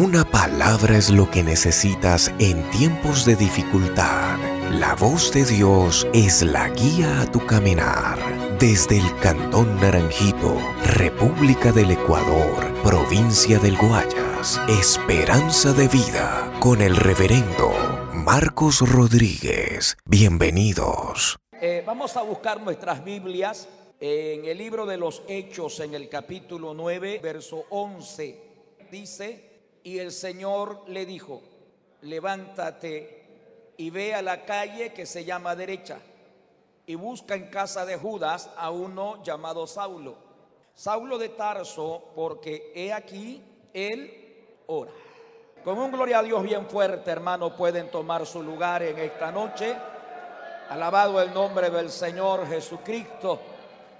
Una palabra es lo que necesitas en tiempos de dificultad. La voz de Dios es la guía a tu caminar. Desde el Cantón Naranjito, República del Ecuador, provincia del Guayas, Esperanza de Vida, con el reverendo Marcos Rodríguez. Bienvenidos. Eh, vamos a buscar nuestras Biblias en el libro de los Hechos, en el capítulo 9, verso 11. Dice, y el Señor le dijo, levántate y ve a la calle que se llama derecha y busca en casa de Judas a uno llamado Saulo. Saulo de Tarso, porque he aquí, él ora. Con un gloria a Dios bien fuerte, hermano, pueden tomar su lugar en esta noche. Alabado el nombre del Señor Jesucristo.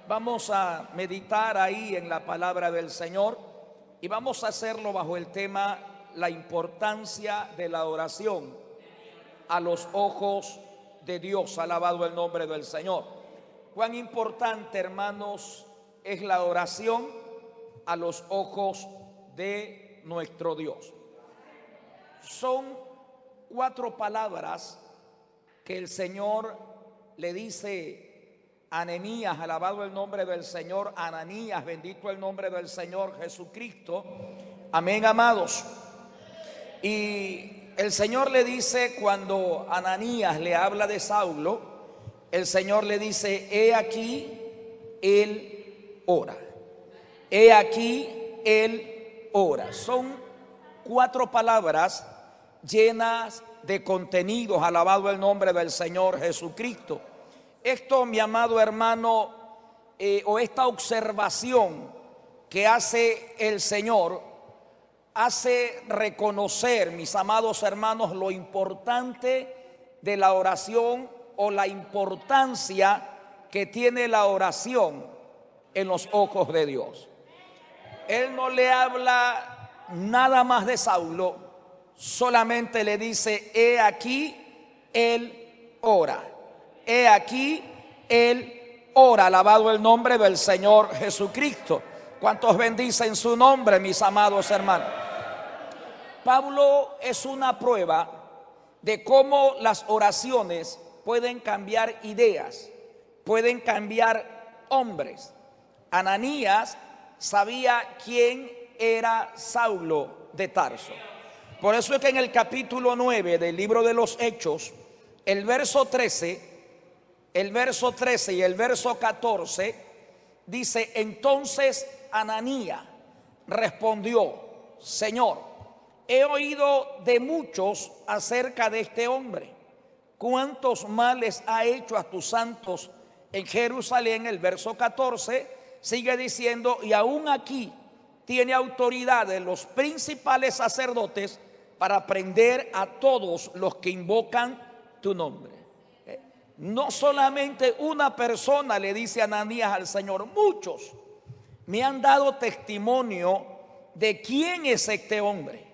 Vamos a meditar ahí en la palabra del Señor y vamos a hacerlo bajo el tema la importancia de la oración a los ojos de Dios. Alabado el nombre del Señor. Cuán importante, hermanos, es la oración a los ojos de nuestro Dios. Son cuatro palabras que el Señor le dice Ananías, alabado el nombre del Señor, Ananías, bendito el nombre del Señor Jesucristo. Amén, amados. Y el Señor le dice cuando Ananías le habla de Saulo, el Señor le dice, he aquí, él ora. He aquí, él ora. Son cuatro palabras llenas de contenidos, alabado el nombre del Señor Jesucristo. Esto, mi amado hermano, eh, o esta observación que hace el Señor, hace reconocer, mis amados hermanos, lo importante de la oración o la importancia que tiene la oración en los ojos de Dios. Él no le habla nada más de Saulo, solamente le dice, he aquí, él ora. He aquí, él ora. Alabado el nombre del Señor Jesucristo. ¿Cuántos bendicen su nombre, mis amados hermanos? Pablo es una prueba de cómo las oraciones pueden cambiar ideas, pueden cambiar hombres. Ananías sabía quién era Saulo de Tarso. Por eso es que en el capítulo 9 del libro de los Hechos, el verso 13, el verso 13 y el verso 14, dice, entonces Ananía respondió, Señor, he oído de muchos acerca de este hombre, cuántos males ha hecho a tus santos en Jerusalén, el verso 14, sigue diciendo, y aún aquí tiene autoridad de los principales sacerdotes, para prender a todos los que invocan tu nombre. No solamente una persona le dice a Ananías al Señor, muchos me han dado testimonio de quién es este hombre.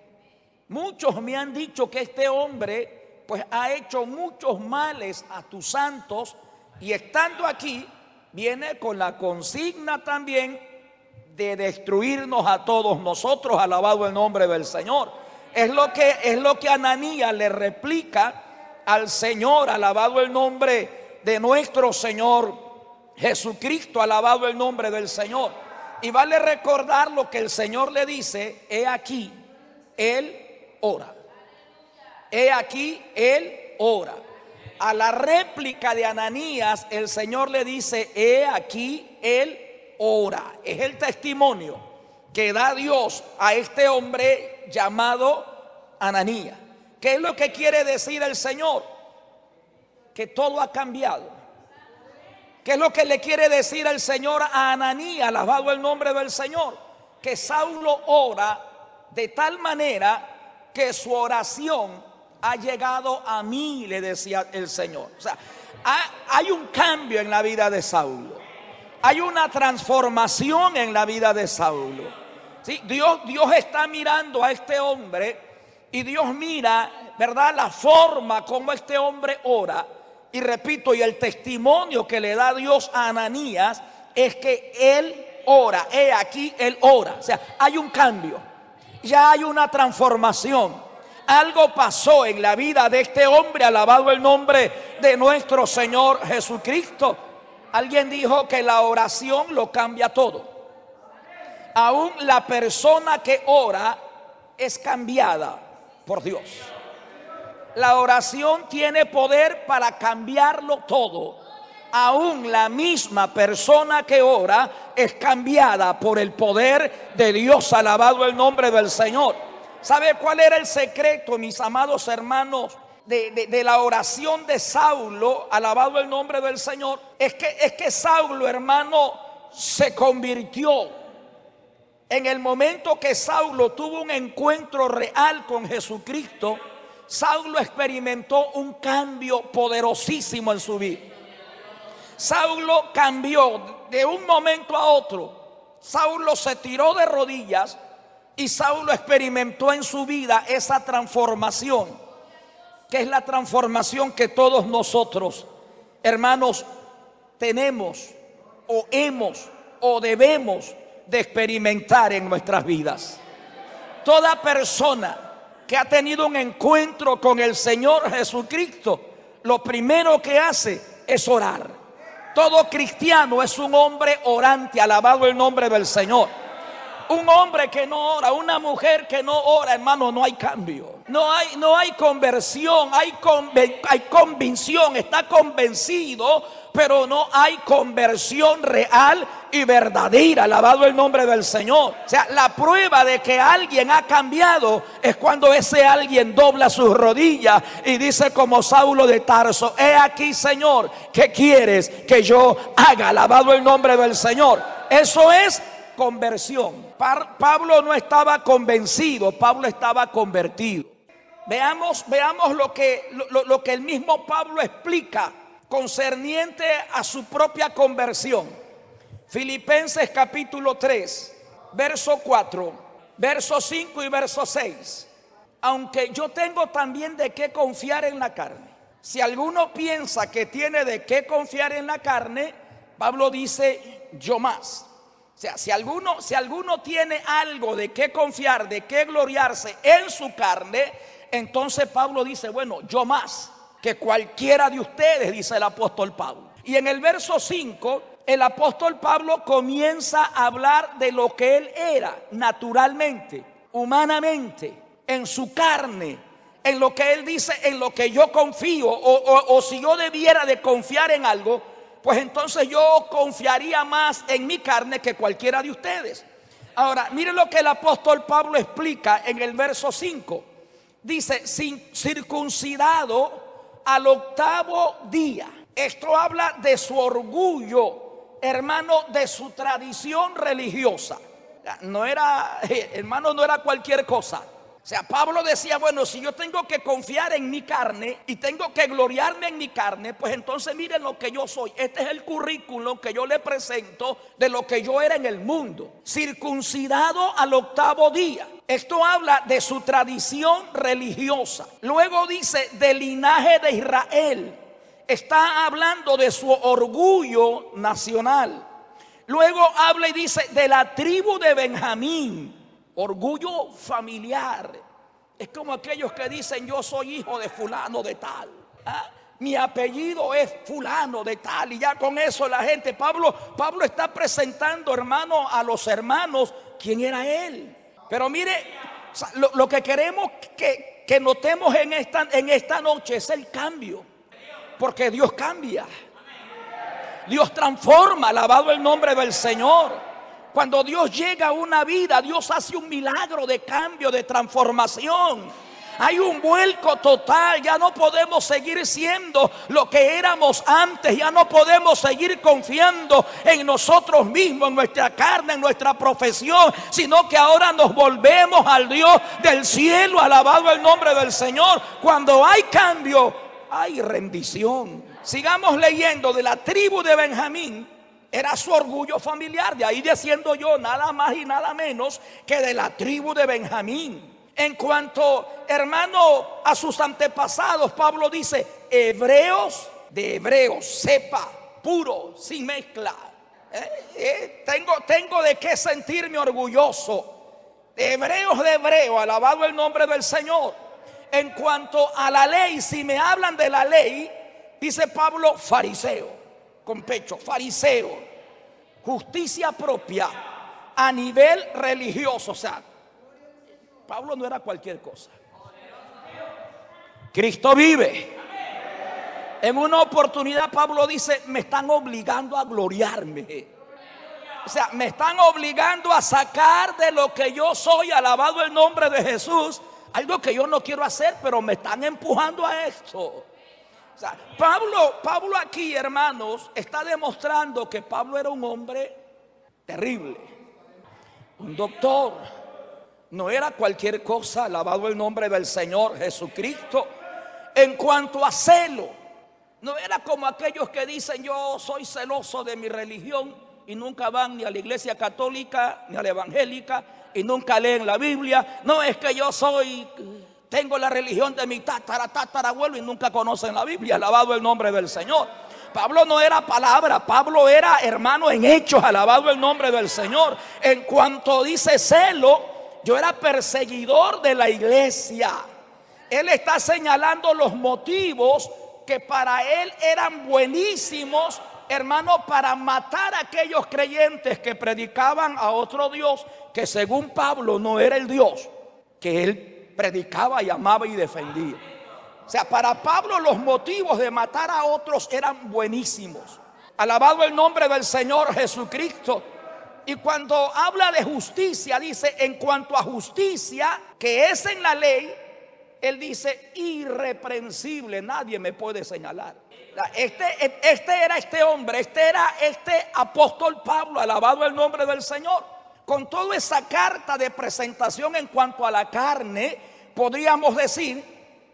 Muchos me han dicho que este hombre pues ha hecho muchos males a tus santos y estando aquí viene con la consigna también de destruirnos a todos nosotros, alabado el nombre del Señor. Es lo que es lo que Ananías le replica al Señor, alabado el nombre de nuestro Señor Jesucristo, alabado el nombre del Señor. Y vale recordar lo que el Señor le dice, he aquí, Él ora. He aquí, Él ora. A la réplica de Ananías, el Señor le dice, he aquí, Él ora. Es el testimonio que da Dios a este hombre llamado Ananía. ¿Qué es lo que quiere decir el Señor? Que todo ha cambiado. ¿Qué es lo que le quiere decir el Señor a Ananía, alabado el nombre del Señor? Que Saulo ora de tal manera que su oración ha llegado a mí, le decía el Señor. O sea, hay un cambio en la vida de Saulo. Hay una transformación en la vida de Saulo. Dios, Dios está mirando a este hombre y Dios mira, ¿verdad? La forma como este hombre ora. Y repito, y el testimonio que le da Dios a Ananías es que él ora. He aquí, él ora. O sea, hay un cambio. Ya hay una transformación. Algo pasó en la vida de este hombre, alabado el nombre de nuestro Señor Jesucristo. Alguien dijo que la oración lo cambia todo. Aún la persona que ora es cambiada por Dios. La oración tiene poder para cambiarlo todo. Aún la misma persona que ora es cambiada por el poder de Dios. Alabado el nombre del Señor. ¿Sabe cuál era el secreto, mis amados hermanos? De, la oración de Saulo, alabado el nombre del Señor, es que, es que Saulo, hermano, se convirtió. En el momento que Saulo tuvo un encuentro real con Jesucristo, Saulo experimentó un cambio poderosísimo en su vida. Saulo cambió de un momento a otro. Saulo se tiró de rodillas y Saulo experimentó en su vida esa transformación, que es la transformación que todos nosotros, hermanos, tenemos o hemos o debemos de experimentar en nuestras vidas. Toda persona que ha tenido un encuentro con el Señor Jesucristo, lo primero que hace es orar. Todo cristiano es un hombre orante, alabado el nombre del Señor. Un hombre que no ora, una mujer que no ora, hermano, no hay cambio. No hay, no hay conversión, hay, hay convicción, está convencido, pero no hay conversión real y verdadera. Alabado el nombre del Señor. O sea, la prueba de que alguien ha cambiado es cuando ese alguien dobla sus rodillas y dice como Saulo de Tarso, he aquí Señor, ¿qué quieres que yo haga? Alabado el nombre del Señor. Eso es conversión. Pablo no estaba convencido, Pablo estaba convertido. Veamos, veamos lo que, lo, que el mismo Pablo explica concerniente a su propia conversión. Filipenses capítulo 3, verso 4, verso 5 y verso 6. Aunque yo tengo también de qué confiar en la carne. Si alguno piensa que tiene de qué confiar en la carne, Pablo dice, yo más. O sea, si alguno, si alguno tiene algo de qué confiar, de qué gloriarse en su carne, entonces Pablo dice, bueno, yo más que cualquiera de ustedes, dice el apóstol Pablo. Y en el verso 5, el apóstol Pablo comienza a hablar de lo que él era naturalmente, humanamente, en su carne, en lo que él dice, en lo que yo confío, o, si yo debiera de confiar en algo, pues entonces yo confiaría más en mi carne que cualquiera de ustedes. Ahora, miren lo que el apóstol Pablo explica en el verso 5. Dice, sin circuncidado al octavo día. Esto habla de su orgullo, hermano, de su tradición religiosa. No era, hermano, no era cualquier cosa. O sea, Pablo decía, bueno, si yo tengo que confiar en mi carne y tengo que gloriarme en mi carne, pues entonces miren lo que yo soy. Este es el currículum que yo le presento de lo que yo era en el mundo. Circuncidado al octavo día. Esto habla de su tradición religiosa. Luego dice del linaje de Israel. Está hablando de su orgullo nacional. Luego habla y dice de la tribu de Benjamín orgullo familiar. Es como aquellos que dicen yo soy hijo de fulano de tal. ¿ah? Mi apellido es fulano de tal. Y ya con eso la gente, Pablo, Pablo está presentando hermano a los hermanos quién era él. Pero mire, lo, que queremos que, que notemos en esta, en esta noche es el cambio. Porque Dios cambia. Dios transforma, alabado el nombre del Señor. Cuando Dios llega a una vida, Dios hace un milagro de cambio, de transformación. Hay un vuelco total, ya no podemos seguir siendo lo que éramos antes, ya no podemos seguir confiando en nosotros mismos, en nuestra carne, en nuestra profesión, sino que ahora nos volvemos al Dios del cielo, alabado el nombre del Señor. Cuando hay cambio, hay rendición. Sigamos leyendo de la tribu de Benjamín era su orgullo familiar. De ahí diciendo yo nada más y nada menos que de la tribu de Benjamín. En cuanto, hermano, a sus antepasados, Pablo dice, hebreos de hebreos, sepa, puro, sin mezcla. Eh, eh, tengo, tengo de qué sentirme orgulloso. hebreos de hebreo, alabado el nombre del Señor. En cuanto a la ley, si me hablan de la ley, dice Pablo, fariseo, con pecho, fariseo, justicia propia a nivel religioso. O sea, Pablo no era cualquier cosa. Cristo vive. En una oportunidad Pablo dice, me están obligando a gloriarme. O sea, me están obligando a sacar de lo que yo soy, alabado el nombre de Jesús, algo que yo no quiero hacer, pero me están empujando a esto. Pablo, Pablo aquí, hermanos, está demostrando que Pablo era un hombre terrible, un doctor. No era cualquier cosa, alabado el nombre del Señor Jesucristo. En cuanto a celo, no era como aquellos que dicen yo soy celoso de mi religión y nunca van ni a la iglesia católica ni a la evangélica y nunca leen la Biblia. No es que yo soy, tengo la religión de mi tatara, tatarabuelo y nunca conocen la Biblia. Alabado el nombre del Señor. Pablo no era palabra, Pablo era hermano en hechos, alabado el nombre del Señor. En cuanto dice celo, yo era perseguidor de la iglesia. Él está señalando los motivos que para él eran buenísimos hermano, para matar a aquellos creyentes que predicaban a otro Dios que según Pablo no era el Dios que él predicaba y amaba y defendía. O sea, para Pablo los motivos de matar a otros eran buenísimos. Alabado el nombre del Señor Jesucristo. Y cuando habla de justicia, dice, en cuanto a justicia, que es en la ley, él dice, irreprensible, nadie me puede señalar. Este, este era este hombre, este era este apóstol Pablo, alabado el nombre del Señor. Con toda esa carta de presentación en cuanto a la carne, podríamos decir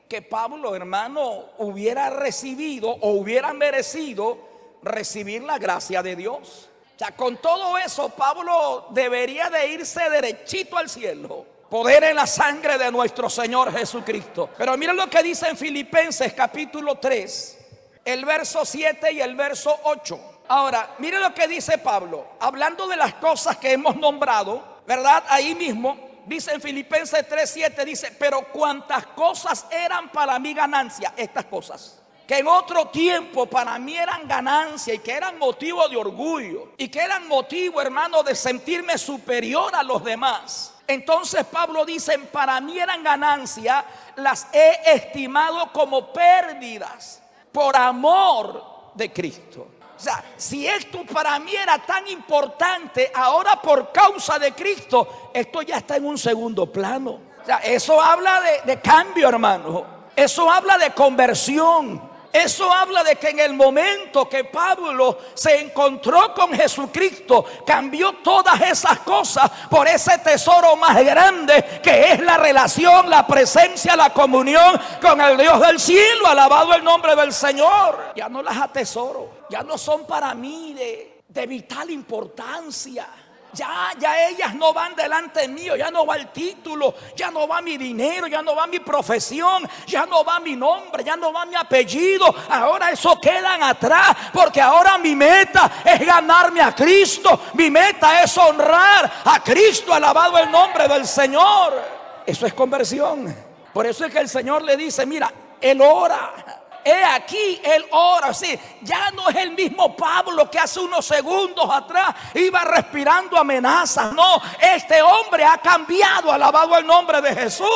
que Pablo, hermano, hubiera recibido o hubiera merecido recibir la gracia de Dios. O sea, con todo eso, Pablo debería de irse derechito al cielo. Poder en la sangre de nuestro Señor Jesucristo. Pero miren lo que dice en Filipenses capítulo 3 el verso 7 y el verso 8. Ahora, mire lo que dice Pablo, hablando de las cosas que hemos nombrado, ¿verdad? Ahí mismo dice en Filipenses 3:7 dice, "Pero cuantas cosas eran para mí ganancia, estas cosas que en otro tiempo para mí eran ganancia y que eran motivo de orgullo y que eran motivo, hermano, de sentirme superior a los demás. Entonces Pablo dice, para mí eran ganancia, las he estimado como pérdidas por amor de Cristo. O sea, si esto para mí era tan importante, ahora por causa de Cristo, esto ya está en un segundo plano. O sea, eso habla de, de cambio, hermano. Eso habla de conversión. Eso habla de que en el momento que Pablo se encontró con Jesucristo, cambió todas esas cosas por ese tesoro más grande que es la relación, la presencia, la comunión con el Dios del cielo. Alabado el nombre del Señor. Ya no las atesoro, ya no son para mí de, de vital importancia. Ya, ya ellas no van delante mío, ya no va el título, ya no va mi dinero, ya no va mi profesión, ya no va mi nombre, ya no va mi apellido. Ahora eso quedan atrás, porque ahora mi meta es ganarme a Cristo. Mi meta es honrar a Cristo, alabado el nombre del Señor. Eso es conversión. Por eso es que el Señor le dice, mira, Él ora he aquí, él ora. Sí, ya no es el mismo Pablo que hace unos segundos atrás iba respirando amenazas. No, este hombre ha cambiado, alabado el nombre de Jesús.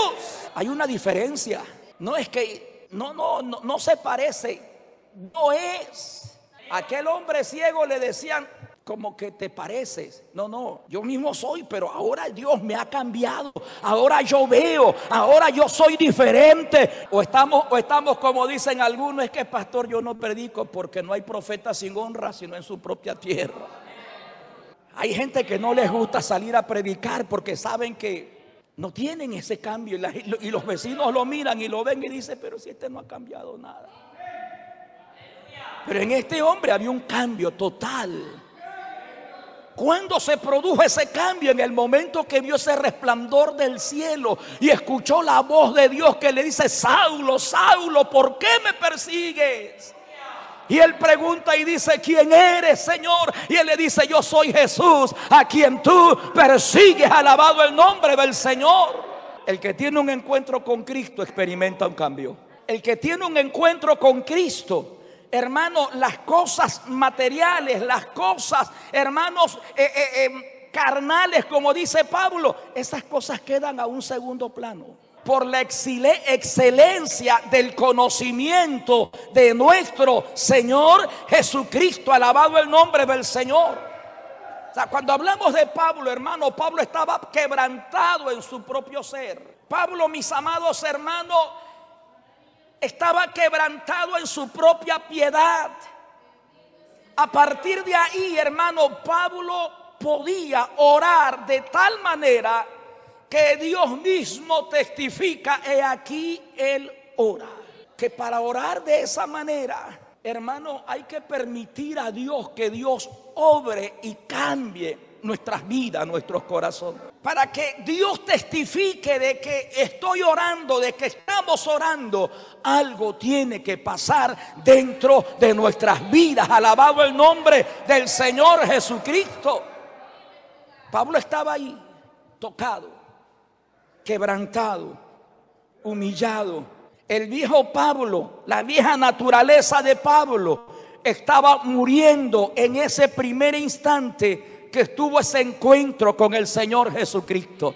Hay una diferencia. No es que, no, no, no, no se parece. No es. Aquel hombre ciego le decían, como que te pareces. No, no, yo mismo soy, pero ahora Dios me ha cambiado. Ahora yo veo, ahora yo soy diferente. O estamos, o estamos como dicen algunos, es que pastor yo no predico porque no hay profeta sin honra, sino en su propia tierra. Hay gente que no les gusta salir a predicar porque saben que no tienen ese cambio y, los vecinos lo miran y lo ven y dicen, pero si este no ha cambiado nada. Pero en este hombre había un cambio total. ¿Cuándo se produjo ese cambio? En el momento que vio ese resplandor del cielo y escuchó la voz de Dios que le dice, Saulo, Saulo, ¿por qué me persigues? Y él pregunta y dice, ¿quién eres, Señor? Y él le dice, yo soy Jesús, a quien tú persigues, alabado el nombre del Señor. El que tiene un encuentro con Cristo experimenta un cambio. El que tiene un encuentro con Cristo, hermano, las cosas materiales, las cosas, hermanos, eh, eh, eh, carnales, como dice Pablo, esas cosas quedan a un segundo plano por la excelencia del conocimiento de nuestro Señor Jesucristo. Alabado el nombre del Señor. O sea, cuando hablamos de Pablo, hermano, Pablo estaba quebrantado en su propio ser. Pablo, mis amados hermanos, estaba quebrantado en su propia piedad. A partir de ahí, hermano, Pablo podía orar de tal manera que Dios mismo testifica, he aquí él ora. Que para orar de esa manera, hermano, hay que permitir a Dios que Dios obre y cambie nuestras vidas, nuestros corazones. Para que Dios testifique de que estoy orando, de que estamos orando, algo tiene que pasar dentro de nuestras vidas. Alabado el nombre del Señor Jesucristo. Pablo estaba ahí, tocado quebrantado, humillado. El viejo Pablo, la vieja naturaleza de Pablo, estaba muriendo en ese primer instante que estuvo ese encuentro con el Señor Jesucristo.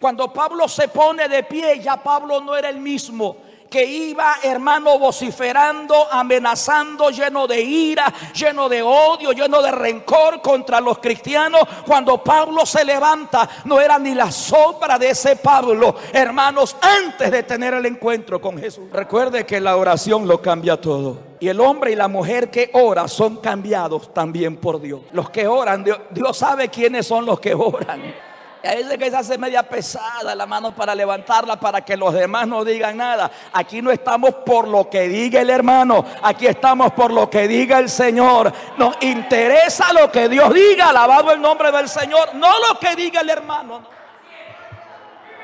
Cuando Pablo se pone de pie, ya Pablo no era el mismo que iba, hermano, vociferando, amenazando, lleno de ira, lleno de odio, lleno de rencor contra los cristianos. Cuando Pablo se levanta, no era ni la sombra de ese Pablo, hermanos, antes de tener el encuentro con Jesús. Recuerde que la oración lo cambia todo. Y el hombre y la mujer que ora son cambiados también por Dios. Los que oran, Dios, Dios sabe quiénes son los que oran. A veces que se hace media pesada la mano para levantarla para que los demás no digan nada. Aquí no estamos por lo que diga el hermano, aquí estamos por lo que diga el Señor. Nos interesa lo que Dios diga, alabado el nombre del Señor, no lo que diga el hermano.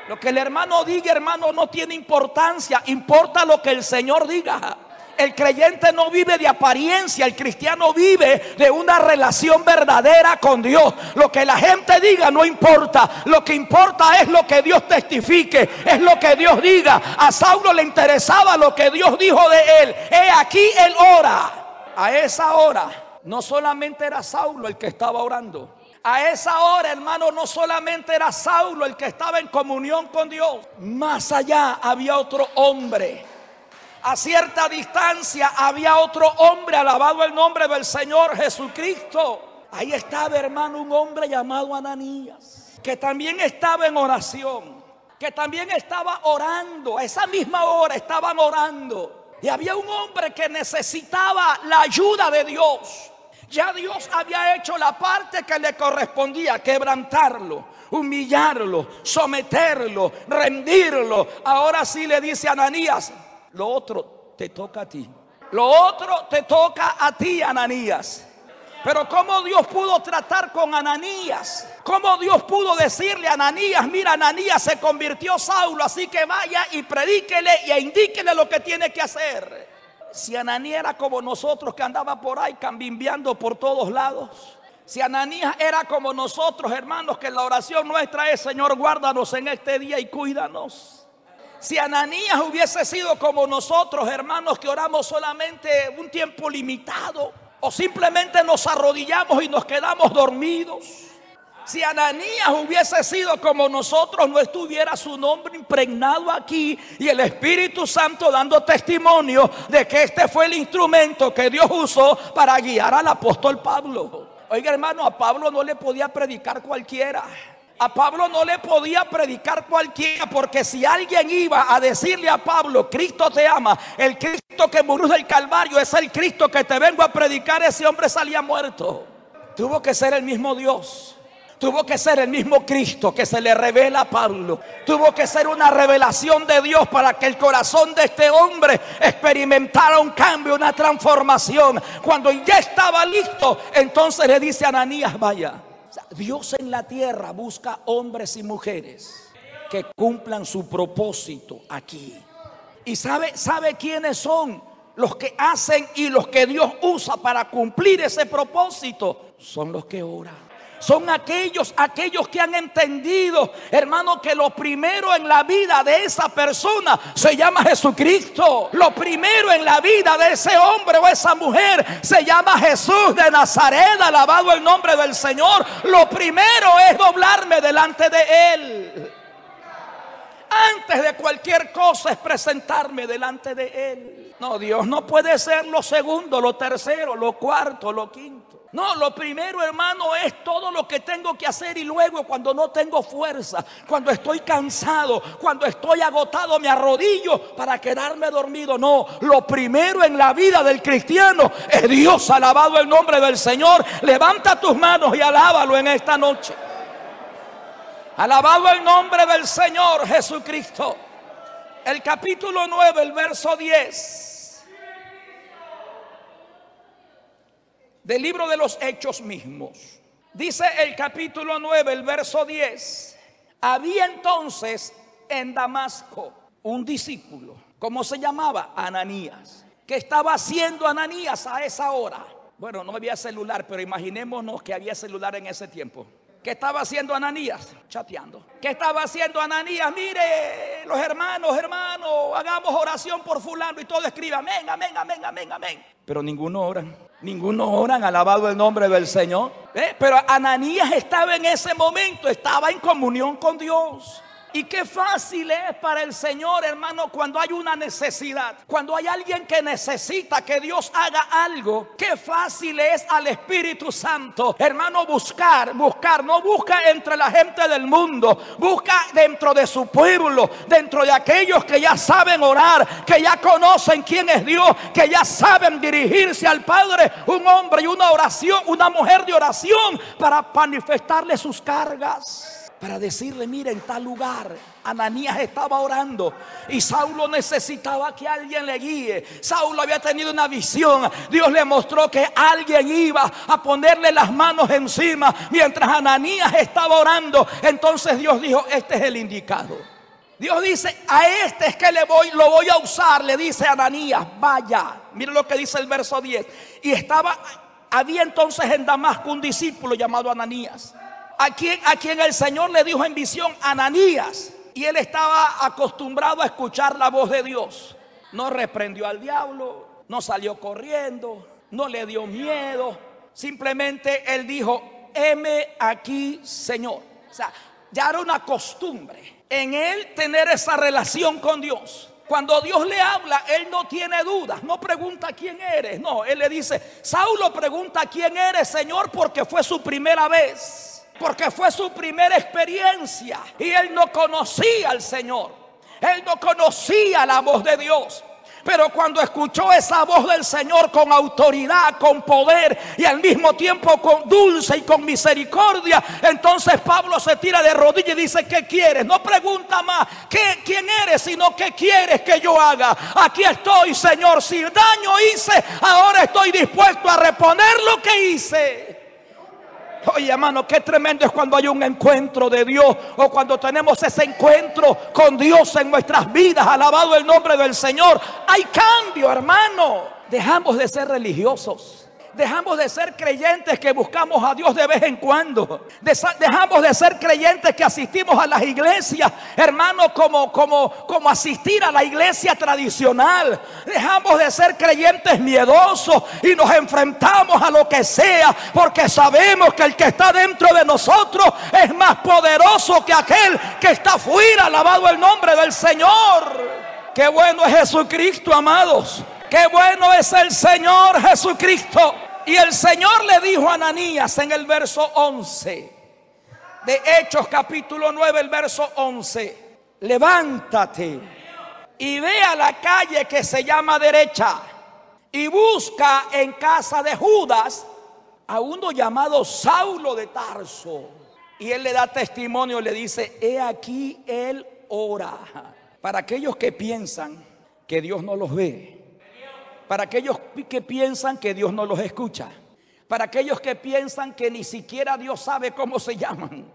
Lo que el hermano diga, hermano, no tiene importancia, importa lo que el Señor diga. El creyente no vive de apariencia, el cristiano vive de una relación verdadera con Dios. Lo que la gente diga no importa, lo que importa es lo que Dios testifique, es lo que Dios diga. A Saulo le interesaba lo que Dios dijo de él. He aquí él ora. A esa hora no solamente era Saulo el que estaba orando. A esa hora, hermano, no solamente era Saulo el que estaba en comunión con Dios. Más allá había otro hombre a cierta distancia había otro hombre, alabado el nombre del Señor Jesucristo. Ahí estaba, hermano, un hombre llamado Ananías, que también estaba en oración, que también estaba orando. A esa misma hora estaban orando. Y había un hombre que necesitaba la ayuda de Dios. Ya Dios había hecho la parte que le correspondía, quebrantarlo, humillarlo, someterlo, rendirlo. Ahora sí le dice Ananías, lo otro te toca a ti. Lo otro te toca a ti, Ananías. Pero cómo Dios pudo tratar con Ananías. Cómo Dios pudo decirle a Ananías, mira, Ananías se convirtió Saulo, así que vaya y predíquele y indíquele lo que tiene que hacer. Si Ananías era como nosotros que andaba por ahí cambimbiando por todos lados. Si Ananías era como nosotros, hermanos, que la oración nuestra es, Señor, guárdanos en este día y cuídanos. Si Ananías hubiese sido como nosotros, hermanos, que oramos solamente un tiempo limitado, o simplemente nos arrodillamos y nos quedamos dormidos. Si Ananías hubiese sido como nosotros, no estuviera su nombre impregnado aquí y el Espíritu Santo dando testimonio de que este fue el instrumento que Dios usó para guiar al apóstol Pablo. Oiga hermano, a Pablo no le podía predicar cualquiera. A Pablo no le podía predicar cualquiera porque si alguien iba a decirle a Pablo, Cristo te ama, el Cristo que murió del Calvario es el Cristo que te vengo a predicar, ese hombre salía muerto. Tuvo que ser el mismo Dios. Tuvo que ser el mismo Cristo que se le revela a Pablo. Tuvo que ser una revelación de Dios para que el corazón de este hombre experimentara un cambio, una transformación. Cuando ya estaba listo, entonces le dice a Ananías, vaya Dios en la tierra busca hombres y mujeres que cumplan su propósito aquí. ¿Y sabe, sabe quiénes son? los que hacen y los que Dios usa para cumplir ese propósito son los que oran. Son aquellos, aquellos que han entendido, hermano, que lo primero en la vida de esa persona se llama Jesucristo. Lo primero en la vida de ese hombre o esa mujer se llama Jesús de Nazaret, alabado el nombre del Señor. Lo primero es doblarme delante de Él. Antes de cualquier cosa es presentarme delante de Él. No, Dios no puede ser lo segundo, lo tercero, lo cuarto, lo quinto. No, lo primero, hermano, es todo lo que tengo que hacer y luego cuando no tengo fuerza, cuando estoy cansado, cuando estoy agotado, me arrodillo para quedarme dormido. No, lo primero en la vida del cristiano es Dios, alabado el nombre del Señor. Levanta tus manos y alábalo en esta noche. Alabado el nombre del Señor Jesucristo. El capítulo 9, el verso 10. Del libro de los Hechos mismos. Dice el capítulo 9, el verso 10. Había entonces en Damasco un discípulo, ¿cómo se llamaba? Ananías. ¿Qué estaba haciendo Ananías a esa hora? Bueno, no había celular, pero imaginémonos que había celular en ese tiempo. ¿Qué estaba haciendo Ananías? Chateando. ¿Qué estaba haciendo Ananías? Mire, los hermanos, hermanos, hagamos oración por fulano y todo escriba, amén, amén, amén, amén, amén. Pero ninguno ora. Ninguno oran, alabado el nombre del Señor. ¿Eh? Pero Ananías estaba en ese momento, estaba en comunión con Dios. Y qué fácil es para el Señor, hermano, cuando hay una necesidad, cuando hay alguien que necesita que Dios haga algo, qué fácil es al Espíritu Santo, hermano, buscar, buscar, no busca entre la gente del mundo, busca dentro de su pueblo, dentro de aquellos que ya saben orar, que ya conocen quién es Dios, que ya saben dirigirse al Padre, un hombre y una oración, una mujer de oración para manifestarle sus cargas para decirle, mira, en tal lugar Ananías estaba orando y Saulo necesitaba que alguien le guíe. Saulo había tenido una visión. Dios le mostró que alguien iba a ponerle las manos encima mientras Ananías estaba orando. Entonces Dios dijo, este es el indicado. Dios dice, a este es que le voy, lo voy a usar, le dice Ananías, vaya. Mira lo que dice el verso 10. Y estaba, había entonces en Damasco un discípulo llamado Ananías a quien, el Señor le dijo en visión, Ananías, y él estaba acostumbrado a escuchar la voz de Dios. No reprendió al diablo, no salió corriendo, no le dio miedo. Simplemente él dijo, heme aquí, Señor. O sea, ya era una costumbre en él tener esa relación con Dios. Cuando Dios le habla, él no tiene dudas, no pregunta quién eres, no, él le dice, Saulo pregunta quién eres, Señor, porque fue su primera vez porque fue su primera experiencia y él no conocía al Señor. Él no conocía la voz de Dios. Pero cuando escuchó esa voz del Señor con autoridad, con poder y al mismo tiempo con dulce y con misericordia, entonces Pablo se tira de rodillas y dice, ¿qué quieres? No pregunta más, ¿qué, ¿quién eres? Sino, ¿qué quieres que yo haga? Aquí estoy, Señor. Si daño hice, ahora estoy dispuesto a reponer lo que hice. Oye, hermano, qué tremendo es cuando hay un encuentro de Dios o cuando tenemos ese encuentro con Dios en nuestras vidas. Alabado el nombre del Señor. Hay cambio, hermano. Dejamos de ser religiosos. Dejamos de ser creyentes que buscamos a Dios de vez en cuando. Dejamos de ser creyentes que asistimos a las iglesias, hermano, como, como, como asistir a la iglesia tradicional. Dejamos de ser creyentes miedosos y nos enfrentamos a lo que sea porque sabemos que el que está dentro de nosotros es más poderoso que aquel que está fuera. Alabado el nombre del Señor. Qué bueno es Jesucristo, amados. Qué bueno es el Señor Jesucristo. Y el Señor le dijo a Ananías en el verso 11 de Hechos capítulo 9, el verso 11, levántate y ve a la calle que se llama derecha y busca en casa de Judas a uno llamado Saulo de Tarso. Y él le da testimonio, le dice, he aquí él ora. Para aquellos que piensan que Dios no los ve, para aquellos que piensan que Dios no los escucha. Para aquellos que piensan que ni siquiera Dios sabe cómo se llaman.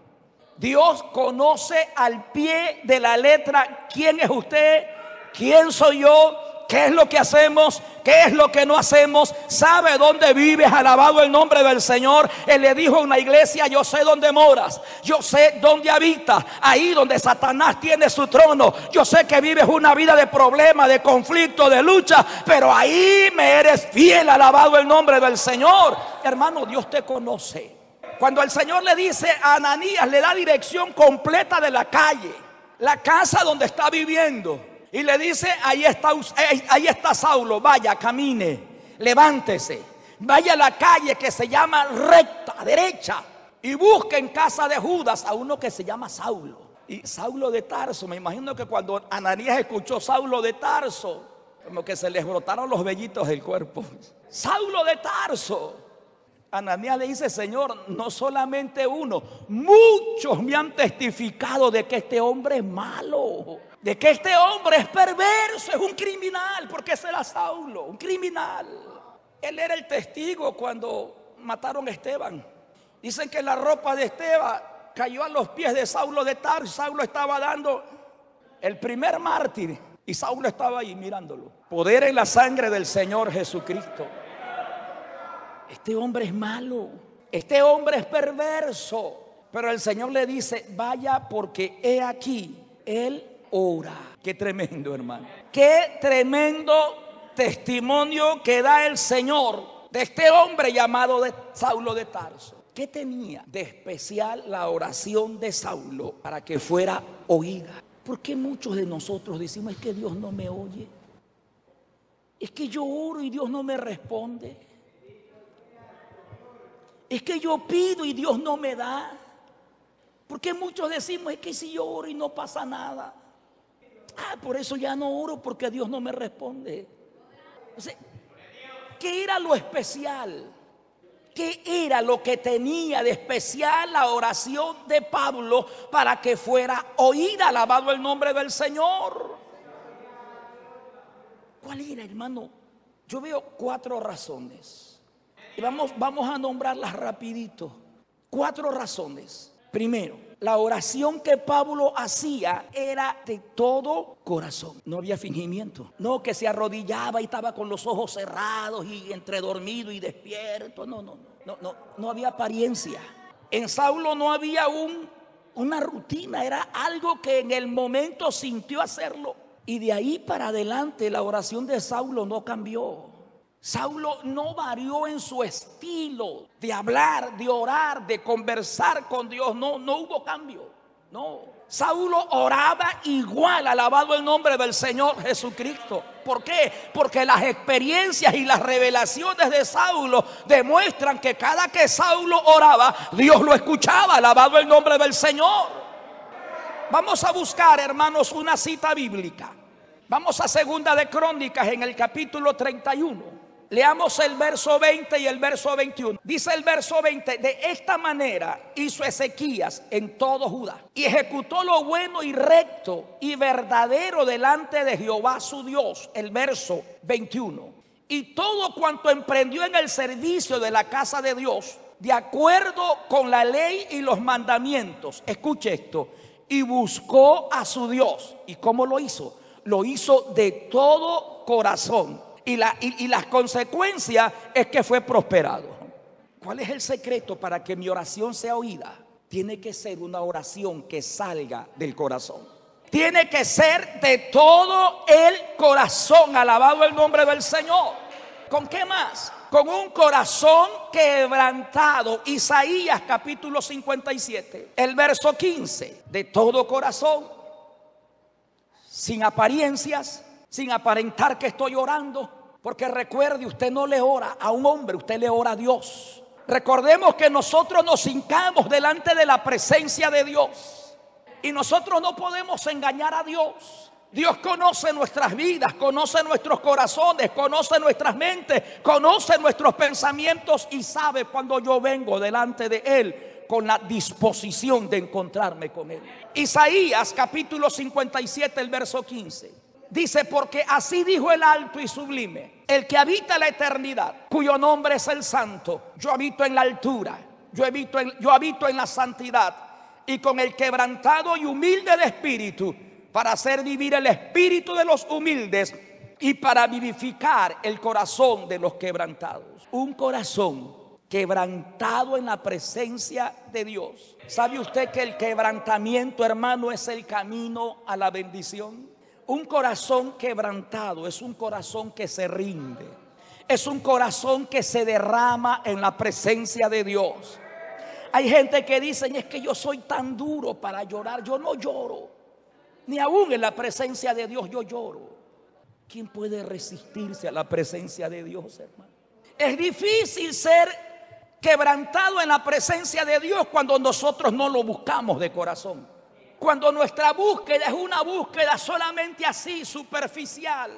Dios conoce al pie de la letra quién es usted, quién soy yo, qué es lo que hacemos, qué es lo que no hacemos, sabe dónde vives, alabado el nombre del Señor. Él le dijo a una iglesia, yo sé dónde moras, yo sé dónde habitas, ahí donde Satanás tiene su trono. Yo sé que vives una vida de problemas, de conflicto, de lucha, pero ahí me eres fiel, alabado el nombre del Señor. Hermano, Dios te conoce. Cuando el Señor le dice a Ananías, le da dirección completa de la calle, la casa donde está viviendo. Y le dice, ahí está, ahí está Saulo, vaya, camine, levántese, vaya a la calle que se llama recta, derecha, y busque en casa de Judas a uno que se llama Saulo. Y Saulo de Tarso, me imagino que cuando Ananías escuchó Saulo de Tarso, como que se les brotaron los vellitos del cuerpo. Saulo de Tarso. Ananías le dice, Señor, no solamente uno, muchos me han testificado de que este hombre es malo de que este hombre es perverso, es un criminal, porque ese era Saulo, un criminal. Él era el testigo cuando mataron a Esteban. Dicen que la ropa de Esteban cayó a los pies de Saulo de Tar. Saulo estaba dando el primer mártir y Saulo estaba ahí mirándolo. Poder en la sangre del Señor Jesucristo. Este hombre es malo, este hombre es perverso. Pero el Señor le dice, vaya porque he aquí, él ora. Qué tremendo, hermano. Qué tremendo testimonio que da el Señor de este hombre llamado de Saulo de Tarso. ¿Qué tenía de especial la oración de Saulo para que fuera oída? ¿Por qué muchos de nosotros decimos es que Dios no me oye? Es que yo oro y Dios no me responde. Es que yo pido y Dios no me da. ¿Por qué muchos decimos es que si yo oro y no pasa nada? Ah, por eso ya no oro porque Dios no me responde. ¿qué era lo especial? ¿Qué era lo que tenía de especial la oración de Pablo para que fuera oída, alabado el nombre del Señor? ¿Cuál era, hermano? Yo veo cuatro razones. Y vamos, vamos a nombrarlas rapidito. Cuatro razones. Primero, la oración que Pablo hacía era de todo corazón. No había fingimiento. No que se arrodillaba y estaba con los ojos cerrados y entre dormido y despierto. No, no, no, no, no, había apariencia. En Saulo no había un, una rutina, era algo que en el momento sintió hacerlo. Y de ahí para adelante la oración de Saulo no cambió. Saulo no varió en su estilo de hablar, de orar, de conversar con Dios. No, no hubo cambio. No. Saulo oraba igual, alabado el nombre del Señor Jesucristo. ¿Por qué? Porque las experiencias y las revelaciones de Saulo demuestran que cada que Saulo oraba, Dios lo escuchaba, alabado el nombre del Señor. Vamos a buscar, hermanos, una cita bíblica. Vamos a segunda de Crónicas en el capítulo 31. Leamos el verso 20 y el verso 21. Dice el verso 20, de esta manera hizo Ezequías en todo Judá y ejecutó lo bueno y recto y verdadero delante de Jehová su Dios. El verso 21. Y todo cuanto emprendió en el servicio de la casa de Dios, de acuerdo con la ley y los mandamientos. Escuche esto. Y buscó a su Dios. ¿Y cómo lo hizo? Lo hizo de todo corazón y, la, las consecuencias es que fue prosperado. ¿Cuál es el secreto para que mi oración sea oída? Tiene que ser una oración que salga del corazón. Tiene que ser de todo el corazón. Alabado el nombre del Señor. ¿Con qué más? Con un corazón quebrantado. Isaías capítulo 57, el verso 15. De todo corazón, sin apariencias, sin aparentar que estoy orando. Porque recuerde, usted no le ora a un hombre, usted le ora a Dios. Recordemos que nosotros nos hincamos delante de la presencia de Dios. Y nosotros no podemos engañar a Dios. Dios conoce nuestras vidas, conoce nuestros corazones, conoce nuestras mentes, conoce nuestros pensamientos y sabe cuando yo vengo delante de Él con la disposición de encontrarme con Él. Isaías capítulo 57, el verso 15. Dice, porque así dijo el alto y sublime, el que habita la eternidad, cuyo nombre es el santo. Yo habito en la altura, yo habito en, yo habito en la santidad y con el quebrantado y humilde de espíritu, para hacer vivir el espíritu de los humildes y para vivificar el corazón de los quebrantados. Un corazón quebrantado en la presencia de Dios. ¿Sabe usted que el quebrantamiento, hermano, es el camino a la bendición? Un corazón quebrantado es un corazón que se rinde. Es un corazón que se derrama en la presencia de Dios. Hay gente que dicen es que yo soy tan duro para llorar. Yo no lloro. Ni aún en la presencia de Dios yo lloro. ¿Quién puede resistirse a la presencia de Dios, hermano? Es difícil ser quebrantado en la presencia de Dios cuando nosotros no lo buscamos de corazón. Cuando nuestra búsqueda es una búsqueda solamente así, superficial.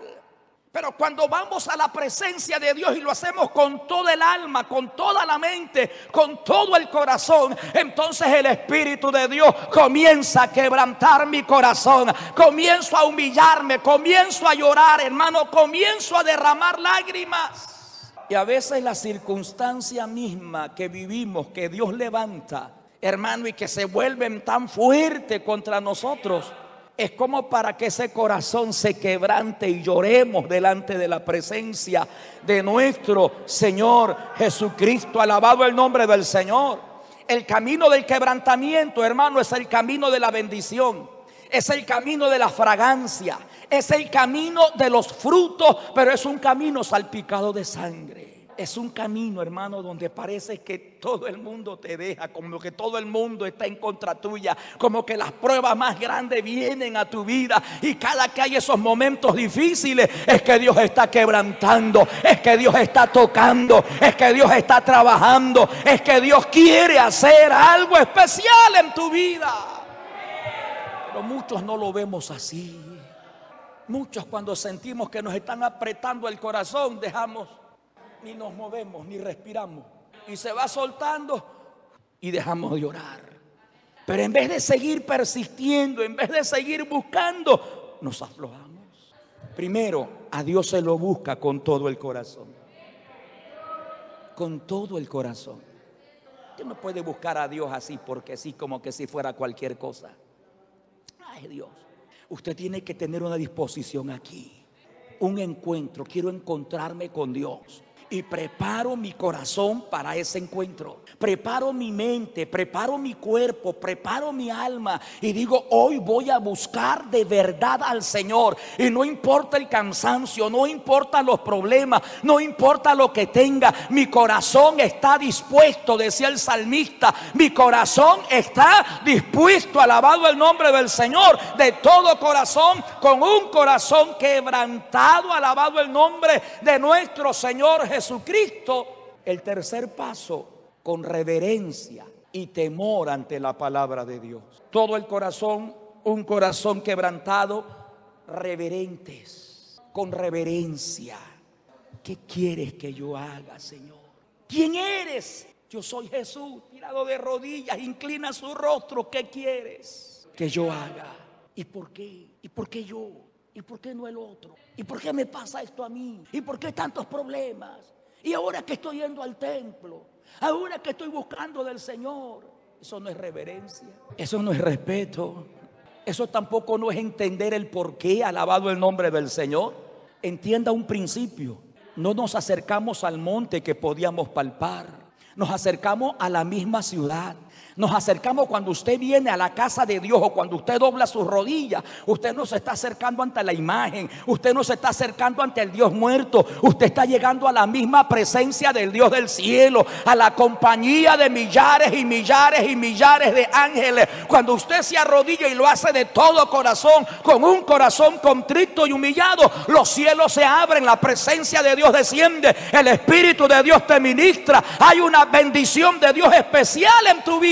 Pero cuando vamos a la presencia de Dios y lo hacemos con todo el alma, con toda la mente, con todo el corazón, entonces el Espíritu de Dios comienza a quebrantar mi corazón. Comienzo a humillarme, comienzo a llorar, hermano, comienzo a derramar lágrimas. Y a veces la circunstancia misma que vivimos, que Dios levanta, hermano, y que se vuelven tan fuerte contra nosotros es como para que ese corazón se quebrante y lloremos delante de la presencia de nuestro Señor Jesucristo. Alabado el nombre del Señor. El camino del quebrantamiento, hermano, es el camino de la bendición. Es el camino de la fragancia. Es el camino de los frutos, pero es un camino salpicado de sangre. Es un camino, hermano, donde parece que todo el mundo te deja, como que todo el mundo está en contra tuya, como que las pruebas más grandes vienen a tu vida y cada que hay esos momentos difíciles es que Dios está quebrantando, es que Dios está tocando, es que Dios está trabajando, es que Dios quiere hacer algo especial en tu vida. Pero muchos no lo vemos así. Muchos cuando sentimos que nos están apretando el corazón, dejamos ni nos movemos, ni respiramos. Y se va soltando y dejamos de llorar. Pero en vez de seguir persistiendo, en vez de seguir buscando, nos aflojamos. Primero, a Dios se lo busca con todo el corazón. Con todo el corazón. Usted no puede buscar a Dios así porque sí, como que si fuera cualquier cosa. Ay Dios. Usted tiene que tener una disposición aquí. Un encuentro. Quiero encontrarme con Dios y preparo mi corazón para ese encuentro. Preparo mi mente, preparo mi cuerpo, preparo mi alma y digo, hoy voy a buscar de verdad al Señor. Y no importa el cansancio, no importa los problemas, no importa lo que tenga, mi corazón está dispuesto, decía el salmista, mi corazón está dispuesto, alabado el nombre del Señor, de todo corazón, con un corazón quebrantado, alabado el nombre de nuestro Señor Jesús. Jesucristo, el tercer paso, con reverencia y temor ante la palabra de Dios. Todo el corazón, un corazón quebrantado, reverentes, con reverencia. ¿Qué quieres que yo haga, Señor? ¿Quién eres? Yo soy Jesús, tirado de rodillas, inclina su rostro. ¿Qué quieres que yo haga? ¿Y por qué? ¿Y por qué yo? ¿Y por qué no el otro? ¿Y por qué me pasa esto a mí? ¿Y por qué tantos problemas? Y ahora que estoy yendo al templo, ahora que estoy buscando del Señor, eso no es reverencia, eso no es respeto, eso tampoco no es entender el por qué, alabado el nombre del Señor. Entienda un principio, no nos acercamos al monte que podíamos palpar, nos acercamos a la misma ciudad. Nos acercamos cuando usted viene a la casa de Dios o cuando usted dobla sus rodillas. Usted no se está acercando ante la imagen. Usted no se está acercando ante el Dios muerto. Usted está llegando a la misma presencia del Dios del cielo. A la compañía de millares y millares y millares de ángeles. Cuando usted se arrodilla y lo hace de todo corazón, con un corazón contrito y humillado, los cielos se abren. La presencia de Dios desciende. El Espíritu de Dios te ministra. Hay una bendición de Dios especial en tu vida.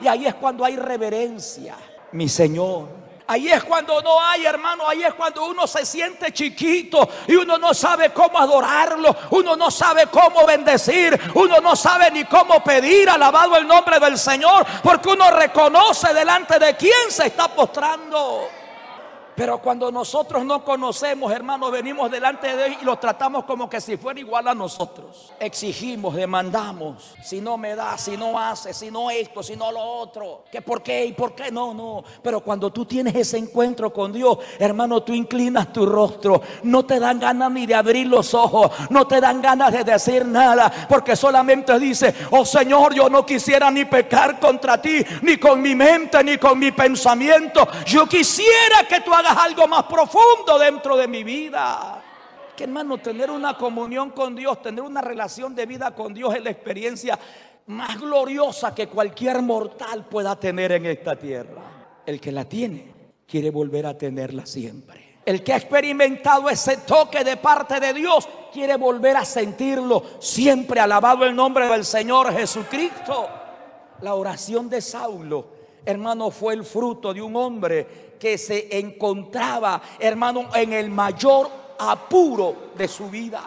Y ahí es cuando hay reverencia, mi Señor. Ahí es cuando no hay, hermano, ahí es cuando uno se siente chiquito y uno no sabe cómo adorarlo, uno no sabe cómo bendecir, uno no sabe ni cómo pedir, alabado el nombre del Señor, porque uno reconoce delante de quién se está postrando. Pero cuando nosotros no conocemos, hermanos, venimos delante de Dios y los tratamos como que si fuera igual a nosotros. Exigimos, demandamos. Si no me da, si no hace, si no esto, si no lo otro. ¿Que por qué y por qué no? No. Pero cuando tú tienes ese encuentro con Dios, hermano, tú inclinas tu rostro. No te dan ganas ni de abrir los ojos. No te dan ganas de decir nada. Porque solamente dice, oh Señor, yo no quisiera ni pecar contra ti, ni con mi mente, ni con mi pensamiento. Yo quisiera que tú algo más profundo dentro de mi vida. Que hermano, tener una comunión con Dios, tener una relación de vida con Dios es la experiencia más gloriosa que cualquier mortal pueda tener en esta tierra. El que la tiene quiere volver a tenerla siempre. El que ha experimentado ese toque de parte de Dios quiere volver a sentirlo siempre. Alabado el nombre del Señor Jesucristo. La oración de Saulo, hermano, fue el fruto de un hombre que se encontraba, hermano, en el mayor apuro de su vida,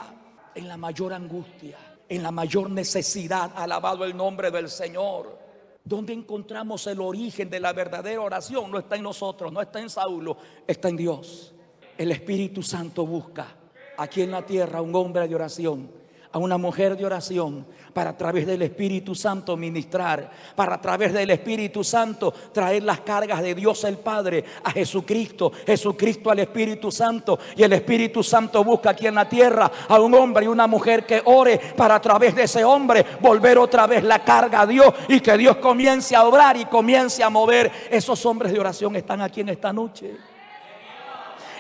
en la mayor angustia, en la mayor necesidad. Alabado el nombre del Señor. ¿Dónde encontramos el origen de la verdadera oración? No está en nosotros, no está en Saulo, está en Dios. El Espíritu Santo busca aquí en la tierra un hombre de oración a una mujer de oración para a través del Espíritu Santo ministrar, para a través del Espíritu Santo traer las cargas de Dios el Padre a Jesucristo, Jesucristo al Espíritu Santo y el Espíritu Santo busca aquí en la tierra a un hombre y una mujer que ore para a través de ese hombre volver otra vez la carga a Dios y que Dios comience a obrar y comience a mover. Esos hombres de oración están aquí en esta noche.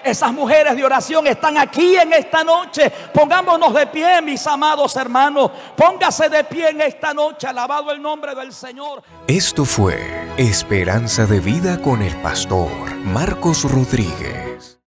Esas mujeres de oración están aquí en esta noche. Pongámonos de pie, mis amados hermanos. Póngase de pie en esta noche. Alabado el nombre del Señor. Esto fue Esperanza de Vida con el pastor Marcos Rodríguez.